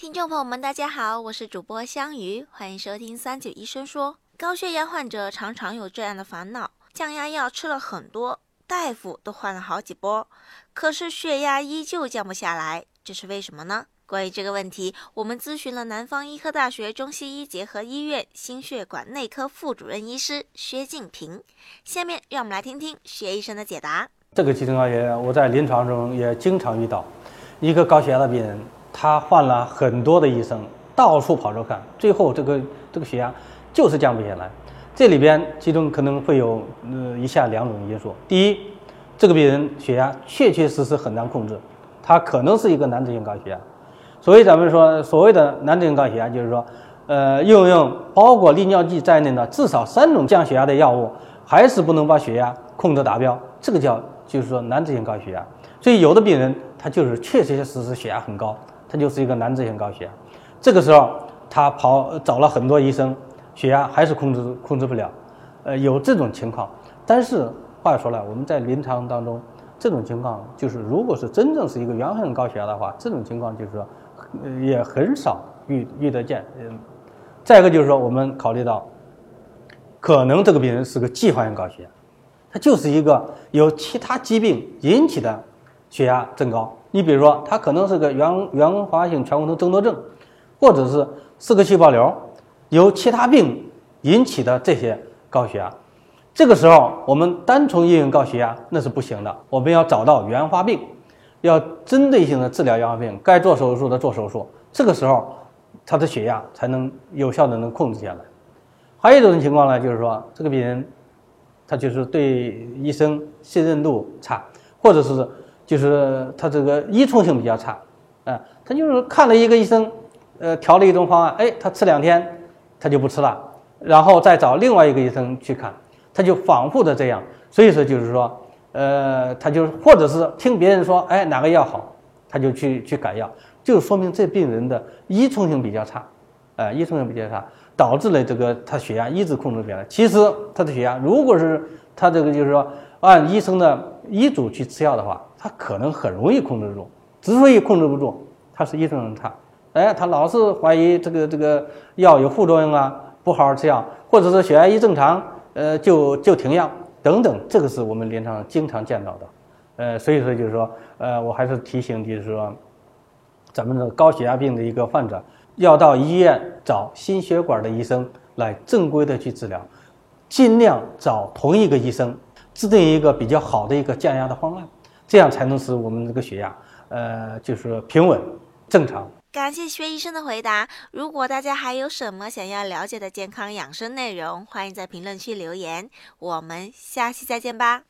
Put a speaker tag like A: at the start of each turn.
A: 听众朋友们，大家好，我是主播香鱼，欢迎收听三九医生说。高血压患者常常有这样的烦恼：降压药吃了很多，大夫都换了好几波，可是血压依旧降不下来，这是为什么呢？关于这个问题，我们咨询了南方医科大学中西医结合医院心血管内科副主任医师薛静平。下面让我们来听听薛医生的解答。
B: 这个急性高血压，我在临床中也经常遇到，一个高血压的病人。他换了很多的医生，到处跑着看，最后这个这个血压就是降不下来。这里边其中可能会有呃以下两种因素：第一，这个病人血压确确实实很难控制，他可能是一个难治性高血压。所以咱们说所谓的难治性高血压，就是说，呃，用用包括利尿剂在内的至少三种降血压的药物，还是不能把血压控制达标，这个叫就是说难治性高血压。所以有的病人他就是确确实实血压很高。他就是一个难治性高血压，这个时候他跑找了很多医生，血压还是控制控制不了，呃，有这种情况。但是话说来，我们在临床当中，这种情况就是如果是真正是一个原发性高血压的话，这种情况就是说也很少遇遇得见。嗯，再一个就是说，我们考虑到可能这个病人是个继发性高血压，他就是一个由其他疾病引起的血压增高。你比如说，它可能是个原原发性醛固酮增多症，或者是四个细胞瘤由其他病引起的这些高血压。这个时候，我们单纯应用高血压那是不行的，我们要找到原发病，要针对性的治疗原发病，该做手术的做手术。这个时候，他的血压才能有效的能控制下来。还有一种情况呢，就是说这个病人他就是对医生信任度差，或者是。就是他这个依从性比较差，啊，他就是看了一个医生，呃，调了一种方案，哎，他吃两天，他就不吃了，然后再找另外一个医生去看，他就反复的这样，所以说就是说，呃，他就或者是听别人说，哎，哪个药好，他就去去改药，就说明这病人的依从性比较差，啊，依从性比较差，导致了这个他血压一直控制不下来。其实他的血压，如果是他这个就是说按医生的医嘱去吃药的话。他可能很容易控制住，之所以控制不住，他是医生很差，哎，他老是怀疑这个这个药有副作用啊，不好好吃药，或者是血压一正常，呃，就就停药等等，这个是我们临床上经常见到的，呃，所以说就是说，呃，我还是提醒就是说，咱们的高血压病的一个患者，要到医院找心血管的医生来正规的去治疗，尽量找同一个医生，制定一个比较好的一个降压的方案。这样才能使我们这个血压，呃，就是平稳正常。
A: 感谢薛医生的回答。如果大家还有什么想要了解的健康养生内容，欢迎在评论区留言。我们下期再见吧。